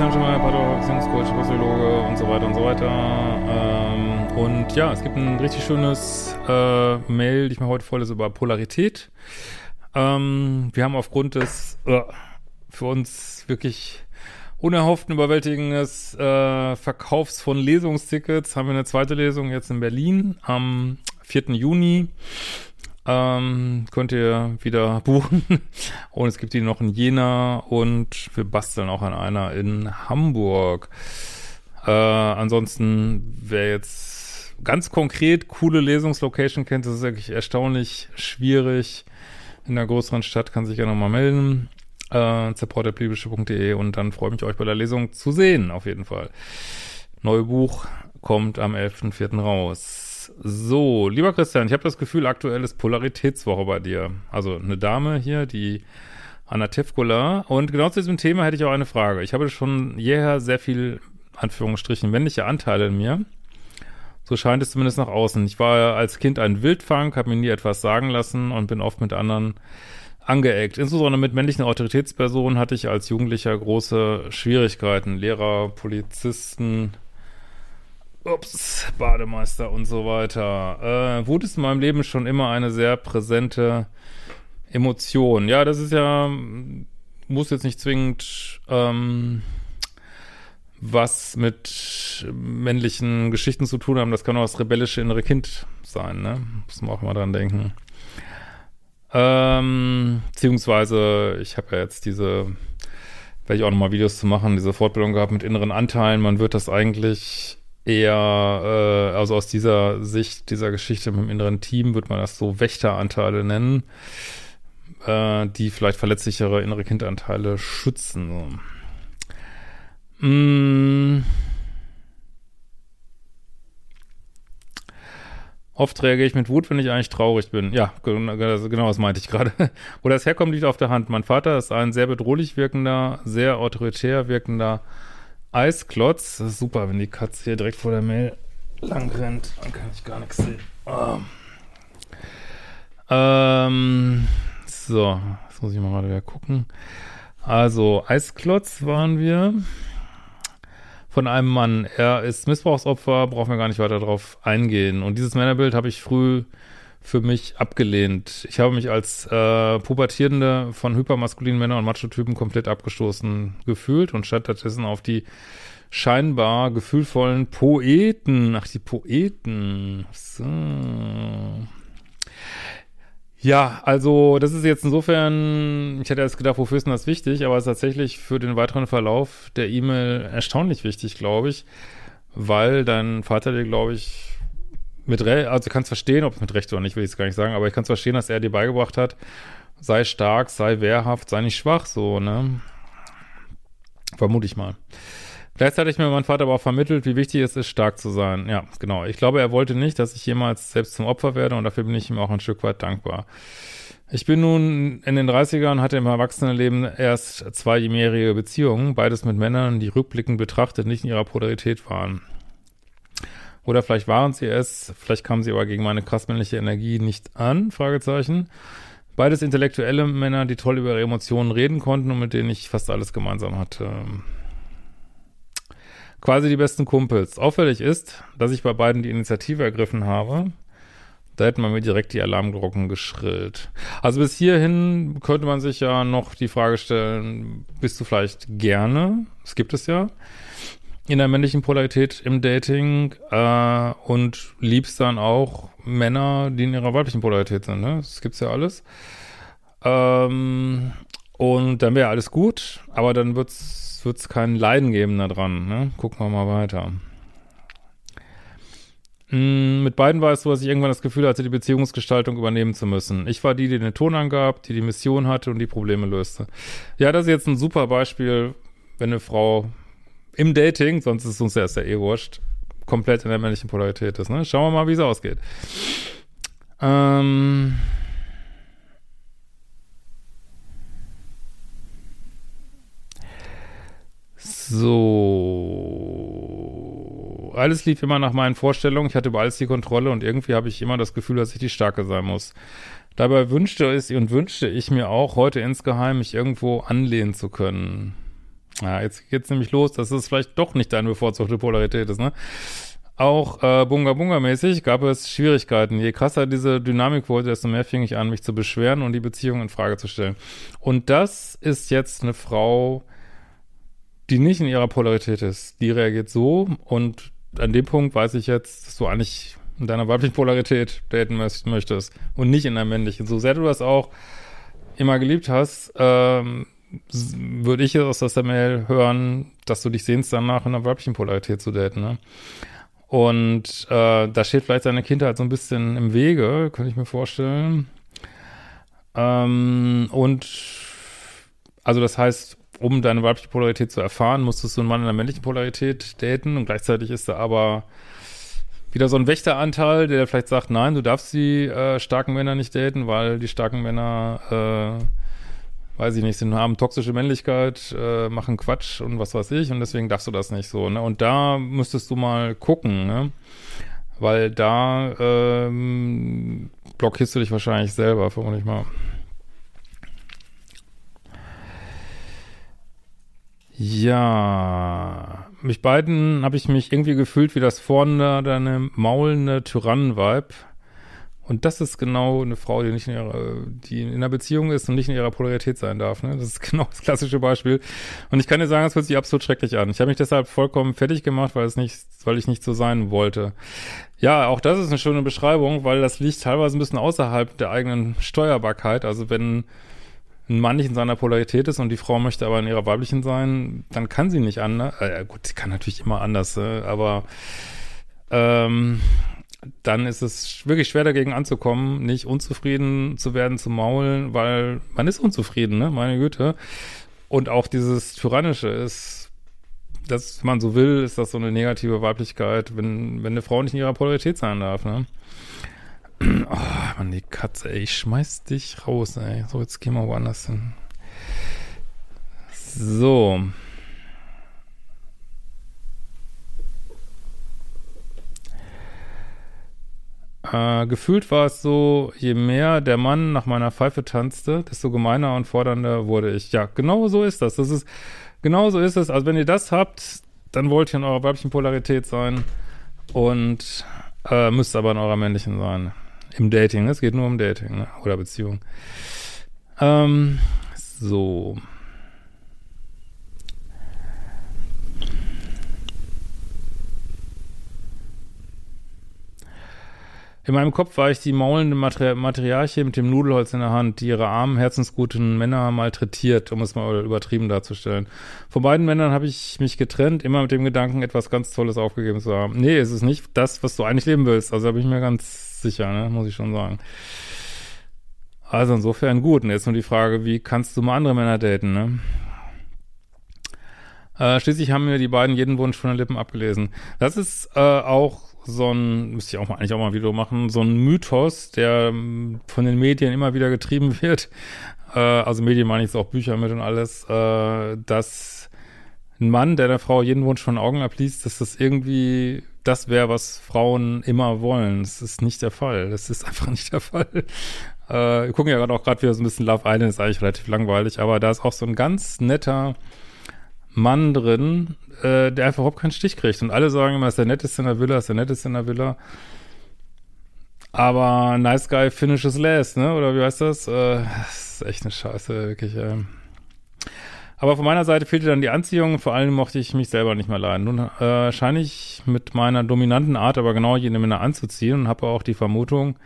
Christian Schemmer, Pater, Beziehungscoach, Psychologe und so weiter und so weiter. Ähm, und ja, es gibt ein richtig schönes äh, Mail, die ich mir heute vorlese über Polarität. Ähm, wir haben aufgrund des äh, für uns wirklich unerhofften, überwältigendes äh, Verkaufs von Lesungstickets haben wir eine zweite Lesung jetzt in Berlin am 4. Juni. Ähm, könnt ihr wieder buchen. Und es gibt die noch in Jena und wir basteln auch an einer in Hamburg. Äh, ansonsten, wer jetzt ganz konkret coole Lesungslocation kennt, das ist wirklich erstaunlich schwierig. In einer größeren Stadt kann sich ja nochmal melden. Äh, supporterblibische.de und dann freue ich mich, euch bei der Lesung zu sehen, auf jeden Fall. Neue Buch kommt am 11.04. raus. So, lieber Christian, ich habe das Gefühl, aktuell ist Polaritätswoche bei dir. Also eine Dame hier, die Anna Tevkola. Und genau zu diesem Thema hätte ich auch eine Frage. Ich habe schon jeher sehr viel, Anführungsstrichen, männliche Anteile in mir. So scheint es zumindest nach außen. Ich war als Kind ein Wildfang, habe mir nie etwas sagen lassen und bin oft mit anderen angeeckt. Insbesondere mit männlichen Autoritätspersonen hatte ich als Jugendlicher große Schwierigkeiten. Lehrer, Polizisten, ups, Bademeister und so weiter. Äh, Wut ist in meinem Leben schon immer eine sehr präsente Emotion. Ja, das ist ja, muss jetzt nicht zwingend ähm, was mit männlichen Geschichten zu tun haben. Das kann auch das rebellische innere Kind sein, ne? Muss man auch mal dran denken. Ähm, beziehungsweise, ich habe ja jetzt diese, werde ich auch nochmal Videos zu machen, diese Fortbildung gehabt mit inneren Anteilen. Man wird das eigentlich eher, äh, also aus dieser Sicht, dieser Geschichte mit dem inneren Team, wird man das so Wächteranteile nennen, äh, die vielleicht verletzlichere innere Kindanteile schützen. So. Mm. Oft reagiere ich mit Wut, wenn ich eigentlich traurig bin. Ja, genau, genau das meinte ich gerade. Wo das herkommt, liegt auf der Hand. Mein Vater ist ein sehr bedrohlich wirkender, sehr autoritär wirkender Eisklotz. Das ist super, wenn die Katze hier direkt vor der Mail lang rennt. Dann kann ich gar nichts sehen. Oh. Ähm, so, jetzt muss ich mal wieder gucken. Also, Eisklotz waren wir von einem Mann. Er ist Missbrauchsopfer, brauchen wir gar nicht weiter drauf eingehen. Und dieses Männerbild habe ich früh für mich abgelehnt. Ich habe mich als äh, Pubertierende von hypermaskulinen Männern und Machotypen komplett abgestoßen gefühlt und stattdessen auf die scheinbar gefühlvollen Poeten. Ach, die Poeten. So. Ja, also das ist jetzt insofern, ich hätte jetzt gedacht, wofür ist denn das wichtig, aber es ist tatsächlich für den weiteren Verlauf der E-Mail erstaunlich wichtig, glaube ich, weil dein Vater dir, glaube ich, mit Recht, also du kannst verstehen, ob es mit Recht oder nicht, will ich es gar nicht sagen, aber ich kann es verstehen, dass er dir beigebracht hat, sei stark, sei wehrhaft, sei nicht schwach, so, ne? Vermute ich mal. Gleichzeitig hat mir mein Vater aber auch vermittelt, wie wichtig es ist, stark zu sein. Ja, genau. Ich glaube, er wollte nicht, dass ich jemals selbst zum Opfer werde und dafür bin ich ihm auch ein Stück weit dankbar. Ich bin nun in den 30ern, hatte im Erwachsenenleben erst zwei mehrjährige Beziehungen, beides mit Männern, die rückblickend betrachtet nicht in ihrer Polarität waren. Oder vielleicht waren sie es, vielleicht kamen sie aber gegen meine krass männliche Energie nicht an, Fragezeichen. Beides intellektuelle Männer, die toll über ihre Emotionen reden konnten und mit denen ich fast alles gemeinsam hatte quasi die besten Kumpels. Auffällig ist, dass ich bei beiden die Initiative ergriffen habe. Da hätten wir mir direkt die Alarmglocken geschrillt. Also bis hierhin könnte man sich ja noch die Frage stellen, bist du vielleicht gerne, das gibt es ja, in der männlichen Polarität im Dating äh, und liebst dann auch Männer, die in ihrer weiblichen Polarität sind. Ne? Das gibt's ja alles. Ähm, Und dann wäre alles gut, aber dann wird's, wird's kein Leiden geben da dran, ne? Gucken wir mal weiter. Mm, mit beiden war es so, dass ich irgendwann das Gefühl hatte, die Beziehungsgestaltung übernehmen zu müssen. Ich war die, die den Ton angab, die die Mission hatte und die Probleme löste. Ja, das ist jetzt ein super Beispiel, wenn eine Frau im Dating, sonst ist es uns erst ja eh wurscht, komplett in der männlichen Polarität ist. Ne? Schauen wir mal, wie es ausgeht. Ähm so. Alles lief immer nach meinen Vorstellungen. Ich hatte über alles die Kontrolle und irgendwie habe ich immer das Gefühl, dass ich die Starke sein muss. Dabei wünschte es und wünschte ich mir auch, heute insgeheim mich irgendwo anlehnen zu können. Ja, jetzt geht's nämlich los, dass es vielleicht doch nicht deine bevorzugte Polarität ist, ne? Auch äh, Bunga Bunga mäßig gab es Schwierigkeiten. Je krasser diese Dynamik wurde, desto mehr fing ich an, mich zu beschweren und die Beziehung in Frage zu stellen. Und das ist jetzt eine Frau, die nicht in ihrer Polarität ist. Die reagiert so und an dem Punkt weiß ich jetzt, dass du eigentlich in deiner weiblichen Polarität daten möchtest und nicht in der männlichen. So sehr du das auch immer geliebt hast, ähm, würde ich aus der Mail hören, dass du dich sehnst danach in der weiblichen Polarität zu daten, ne? Und äh, da steht vielleicht seine Kindheit so ein bisschen im Wege, könnte ich mir vorstellen. Ähm, und also das heißt, um deine weibliche Polarität zu erfahren, musstest du einen Mann in der männlichen Polarität daten und gleichzeitig ist da aber wieder so ein Wächteranteil, der vielleicht sagt, nein, du darfst die äh, starken Männer nicht daten, weil die starken Männer äh, weiß ich nicht, sind, haben toxische Männlichkeit, äh, machen Quatsch und was weiß ich und deswegen darfst du das nicht so, ne? Und da müsstest du mal gucken, ne? Weil da ähm, blockierst du dich wahrscheinlich selber, vermutlich mal. Ja, mich beiden habe ich mich irgendwie gefühlt wie das vorne deine maulende Tyrannen-Vibe. Und das ist genau eine Frau, die nicht in ihrer, die in einer Beziehung ist und nicht in ihrer Polarität sein darf. Ne? Das ist genau das klassische Beispiel. Und ich kann dir sagen, es hört sich absolut schrecklich an. Ich habe mich deshalb vollkommen fertig gemacht, weil es nicht, weil ich nicht so sein wollte. Ja, auch das ist eine schöne Beschreibung, weil das liegt teilweise ein bisschen außerhalb der eigenen Steuerbarkeit. Also wenn ein Mann nicht in seiner Polarität ist und die Frau möchte aber in ihrer weiblichen sein, dann kann sie nicht anders. Äh, gut, sie kann natürlich immer anders, äh, aber ähm, dann ist es wirklich schwer dagegen anzukommen, nicht unzufrieden zu werden, zu maulen, weil man ist unzufrieden, ne? Meine Güte. Und auch dieses Tyrannische ist, dass wenn man so will, ist das so eine negative Weiblichkeit, wenn, wenn eine Frau nicht in ihrer Polarität sein darf, ne? Oh, Mann, die Katze, ey, ich schmeiß dich raus, ey. So, jetzt gehen wir woanders hin. So. Äh, gefühlt war es so, je mehr der Mann nach meiner Pfeife tanzte, desto gemeiner und fordernder wurde ich. Ja, genau so ist das. Das ist, genau so ist es. Also wenn ihr das habt, dann wollt ihr in eurer weiblichen Polarität sein und äh, müsst aber in eurer männlichen sein. Im Dating. Es geht nur um Dating ne? oder Beziehung. Ähm, so. In meinem Kopf war ich die maulende Materi Materialche mit dem Nudelholz in der Hand, die ihre armen, herzensguten Männer malträtiert, um es mal übertrieben darzustellen. Von beiden Männern habe ich mich getrennt, immer mit dem Gedanken, etwas ganz Tolles aufgegeben zu haben. Nee, es ist nicht das, was du eigentlich leben willst. Also da bin ich mir ganz sicher, ne? muss ich schon sagen. Also insofern gut. Und jetzt nur die Frage, wie kannst du mal andere Männer daten, ne? Äh, schließlich haben mir die beiden jeden Wunsch von den Lippen abgelesen. Das ist äh, auch so ein, müsste ich auch mal, eigentlich auch mal ein Video machen, so ein Mythos, der ähm, von den Medien immer wieder getrieben wird, äh, also Medien meine ich jetzt auch Bücher mit und alles, äh, dass ein Mann, der der Frau jeden Wunsch von Augen abliest, dass das irgendwie das wäre, was Frauen immer wollen. Das ist nicht der Fall. Das ist einfach nicht der Fall. Äh, wir gucken ja gerade auch gerade wieder so ein bisschen Love Island, ist eigentlich relativ langweilig, aber da ist auch so ein ganz netter Mann drin, äh, der einfach überhaupt keinen Stich kriegt. Und alle sagen immer, ist der netteste in der Villa, ist der netteste in der Villa. Aber Nice Guy finishes last, ne? Oder wie heißt das? Äh, das ist echt eine Scheiße, wirklich. Äh. Aber von meiner Seite fehlte dann die Anziehung. Vor allem mochte ich mich selber nicht mehr leiden. Nun äh, scheine ich mit meiner dominanten Art aber genau jene Männer anzuziehen und habe auch die Vermutung,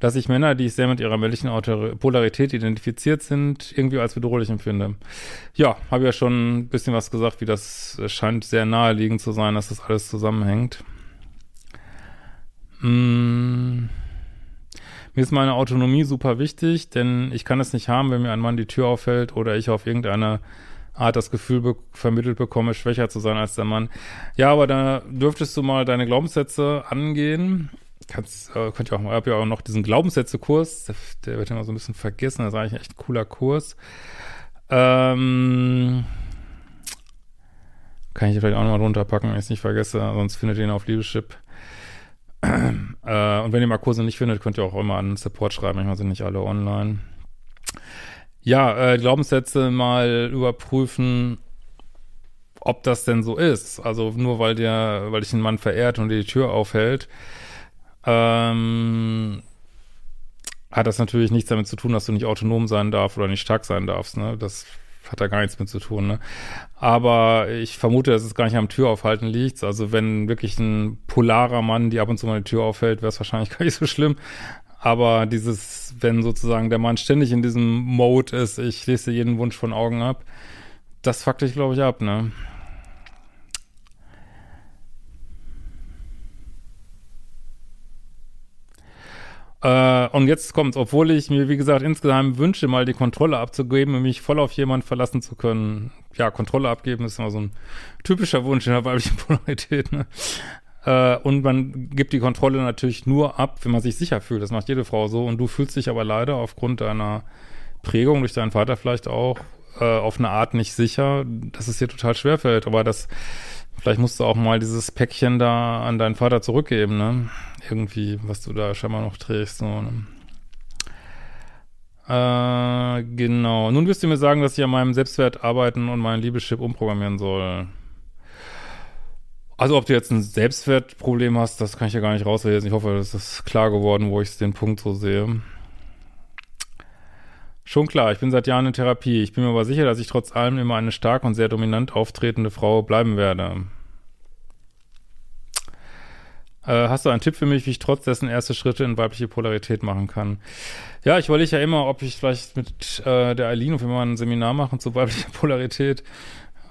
dass ich Männer, die ich sehr mit ihrer männlichen Polarität identifiziert sind, irgendwie als bedrohlich empfinde. Ja, habe ja schon ein bisschen was gesagt, wie das scheint sehr naheliegend zu sein, dass das alles zusammenhängt. Mmh. Mir ist meine Autonomie super wichtig, denn ich kann es nicht haben, wenn mir ein Mann die Tür auffällt oder ich auf irgendeine Art das Gefühl be vermittelt bekomme, schwächer zu sein als der Mann. Ja, aber da dürftest du mal deine Glaubenssätze angehen. Kannst, äh, könnt ihr auch mal, hab ja auch noch diesen Glaubenssätze-Kurs, der, der, wird immer so ein bisschen vergessen, das ist eigentlich echt ein cooler Kurs. Ähm, kann ich vielleicht auch nochmal runterpacken, wenn ich es nicht vergesse, sonst findet ihr ihn auf Liebeschip äh, und wenn ihr mal Kurse nicht findet, könnt ihr auch immer an Support schreiben. Manchmal sind nicht alle online. Ja, äh, Glaubenssätze mal überprüfen, ob das denn so ist. Also nur weil der, weil dich ein Mann verehrt und dir die Tür aufhält, ähm, hat das natürlich nichts damit zu tun, dass du nicht autonom sein darfst oder nicht stark sein darfst. Ne? Das hat da gar nichts mit zu tun, ne? Aber ich vermute, dass es gar nicht am Türaufhalten liegt. Also wenn wirklich ein polarer Mann, die ab und zu mal die Tür aufhält, wäre es wahrscheinlich gar nicht so schlimm. Aber dieses, wenn sozusagen der Mann ständig in diesem Mode ist, ich lese jeden Wunsch von Augen ab, das fuckt dich, glaube ich, ab, ne? Äh, und jetzt kommt's, obwohl ich mir, wie gesagt, insgesamt wünsche, mal die Kontrolle abzugeben und mich voll auf jemanden verlassen zu können. Ja, Kontrolle abgeben ist immer so ein typischer Wunsch in der weiblichen Polarität, ne? Äh, und man gibt die Kontrolle natürlich nur ab, wenn man sich sicher fühlt. Das macht jede Frau so. Und du fühlst dich aber leider aufgrund deiner Prägung, durch deinen Vater vielleicht auch, äh, auf eine Art nicht sicher, dass es dir total schwerfällt. Aber das, vielleicht musst du auch mal dieses Päckchen da an deinen Vater zurückgeben, ne? irgendwie, was du da scheinbar noch trägst. So, ne? Äh, genau. Nun wirst du mir sagen, dass ich an meinem Selbstwert arbeiten und meinen Liebeschip umprogrammieren soll. Also ob du jetzt ein Selbstwertproblem hast, das kann ich ja gar nicht rauslesen. Ich hoffe, das ist klar geworden, wo ich den Punkt so sehe. Schon klar, ich bin seit Jahren in Therapie. Ich bin mir aber sicher, dass ich trotz allem immer eine stark und sehr dominant auftretende Frau bleiben werde. Äh, hast du einen Tipp für mich, wie ich trotz dessen erste Schritte in weibliche Polarität machen kann? Ja, ich überlege ja immer, ob ich vielleicht mit äh, der Eileen, ob wir ein Seminar machen zu weiblicher Polarität.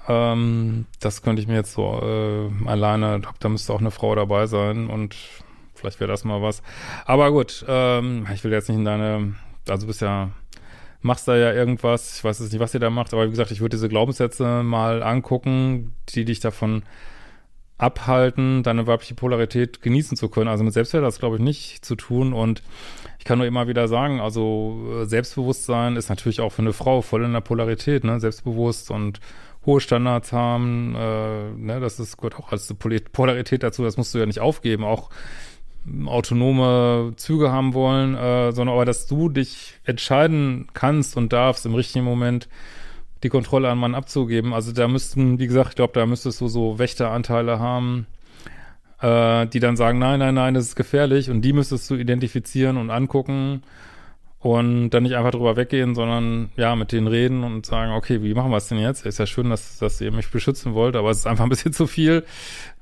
Ähm, das könnte ich mir jetzt so äh, alleine, da müsste auch eine Frau dabei sein und vielleicht wäre das mal was. Aber gut, ähm, ich will jetzt nicht in deine, also bist ja, machst da ja irgendwas, ich weiß jetzt nicht, was ihr da macht, aber wie gesagt, ich würde diese Glaubenssätze mal angucken, die dich davon abhalten, deine weibliche Polarität genießen zu können. Also mit Selbstwert hat das, glaube ich, nicht zu tun. Und ich kann nur immer wieder sagen, also äh, Selbstbewusstsein ist natürlich auch für eine Frau voll in der Polarität, ne? Selbstbewusst und hohe Standards haben, äh, ne? das ist gehört auch als Polarität dazu, das musst du ja nicht aufgeben, auch autonome Züge haben wollen, äh, sondern aber, dass du dich entscheiden kannst und darfst im richtigen Moment, die Kontrolle an Mann abzugeben. Also da müssten, wie gesagt, ich glaube, da müsstest du so Wächteranteile haben, äh, die dann sagen, nein, nein, nein, das ist gefährlich und die müsstest du identifizieren und angucken und dann nicht einfach drüber weggehen, sondern ja, mit denen reden und sagen, okay, wie machen wir es denn jetzt? Ist ja schön, dass, dass ihr mich beschützen wollt, aber es ist einfach ein bisschen zu viel.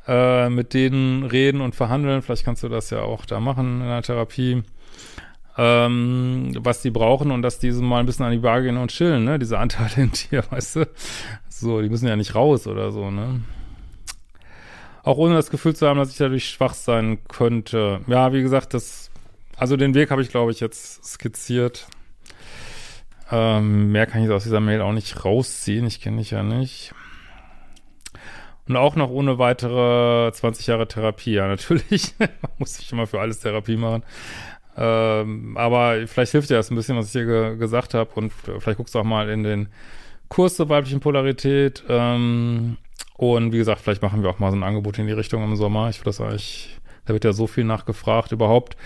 Äh, mit denen reden und verhandeln. Vielleicht kannst du das ja auch da machen in der Therapie ähm, was die brauchen und dass die so mal ein bisschen an die Bar gehen und chillen, ne? Diese Anteile in dir, weißt du? So, die müssen ja nicht raus oder so, ne? Auch ohne das Gefühl zu haben, dass ich dadurch schwach sein könnte. Ja, wie gesagt, das, also den Weg habe ich, glaube ich, jetzt skizziert. Ähm, mehr kann ich aus dieser Mail auch nicht rausziehen. Ich kenne dich ja nicht. Und auch noch ohne weitere 20 Jahre Therapie. Ja, natürlich. Man muss sich immer für alles Therapie machen. Ähm, aber vielleicht hilft dir das ein bisschen, was ich hier ge gesagt habe. Und vielleicht guckst du auch mal in den Kurs zur weiblichen Polarität. Ähm, und wie gesagt, vielleicht machen wir auch mal so ein Angebot in die Richtung im Sommer. Ich würde das eigentlich, da wird ja so viel nachgefragt überhaupt.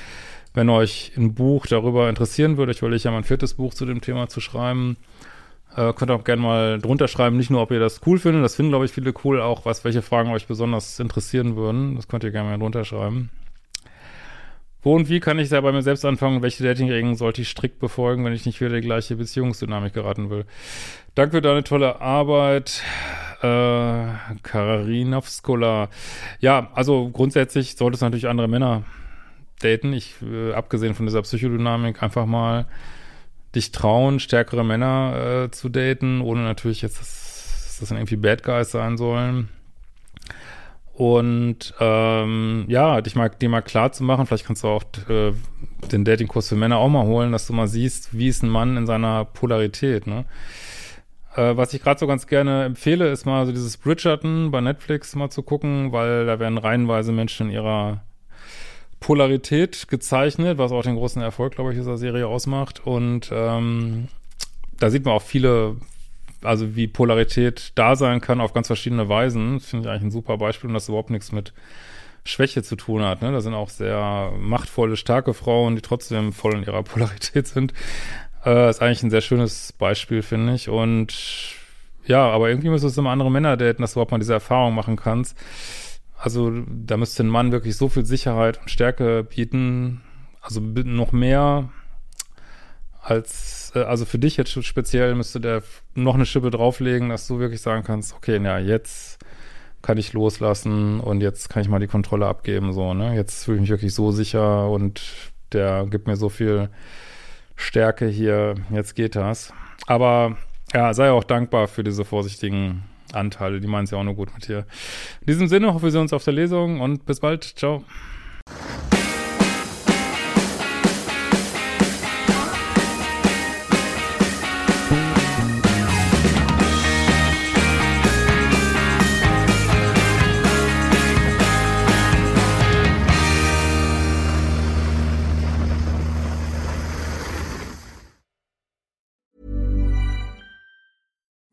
Wenn euch ein Buch darüber interessieren würde, ich will ja mein viertes Buch zu dem Thema zu schreiben, äh, könnt ihr auch gerne mal drunter schreiben, nicht nur, ob ihr das cool findet, das finden, glaube ich, viele cool, auch was, welche Fragen euch besonders interessieren würden. Das könnt ihr gerne mal drunter schreiben. Wo und wie kann ich da bei mir selbst anfangen? Welche Dating-Regeln sollte ich strikt befolgen, wenn ich nicht wieder die gleiche Beziehungsdynamik geraten will? Danke für deine tolle Arbeit, äh, Kararinowskola. Ja, also grundsätzlich sollte es natürlich andere Männer daten. Ich, äh, abgesehen von dieser Psychodynamik, einfach mal dich trauen, stärkere Männer äh, zu daten, ohne natürlich jetzt, dass, dass das dann irgendwie Bad Guys sein sollen. Und ähm, ja, dich mal, dir mal klar zu machen, vielleicht kannst du auch äh, den Datingkurs für Männer auch mal holen, dass du mal siehst, wie ist ein Mann in seiner Polarität, ne? Äh, was ich gerade so ganz gerne empfehle, ist mal so dieses Bridgerton bei Netflix mal zu gucken, weil da werden reihenweise Menschen in ihrer Polarität gezeichnet, was auch den großen Erfolg, glaube ich, dieser Serie ausmacht. Und ähm, da sieht man auch viele, also wie Polarität da sein kann auf ganz verschiedene Weisen. Finde ich eigentlich ein super Beispiel und das überhaupt nichts mit Schwäche zu tun hat. Ne? Da sind auch sehr machtvolle, starke Frauen, die trotzdem voll in ihrer Polarität sind. Äh, ist eigentlich ein sehr schönes Beispiel, finde ich. Und ja, aber irgendwie müsstest du immer andere Männer daten, dass du überhaupt mal diese Erfahrung machen kannst. Also da müsste ein Mann wirklich so viel Sicherheit und Stärke bieten, also noch mehr als, äh, also für dich jetzt speziell müsste der noch eine Schippe drauflegen, dass du wirklich sagen kannst, okay, na, jetzt kann ich loslassen und jetzt kann ich mal die Kontrolle abgeben, so, ne? Jetzt fühle ich mich wirklich so sicher und der gibt mir so viel Stärke hier, jetzt geht das. Aber ja, sei auch dankbar für diese vorsichtigen Anteile, die meinen es ja auch nur gut mit dir. In diesem Sinne hoffe wir sehen uns auf der Lesung und bis bald. Ciao.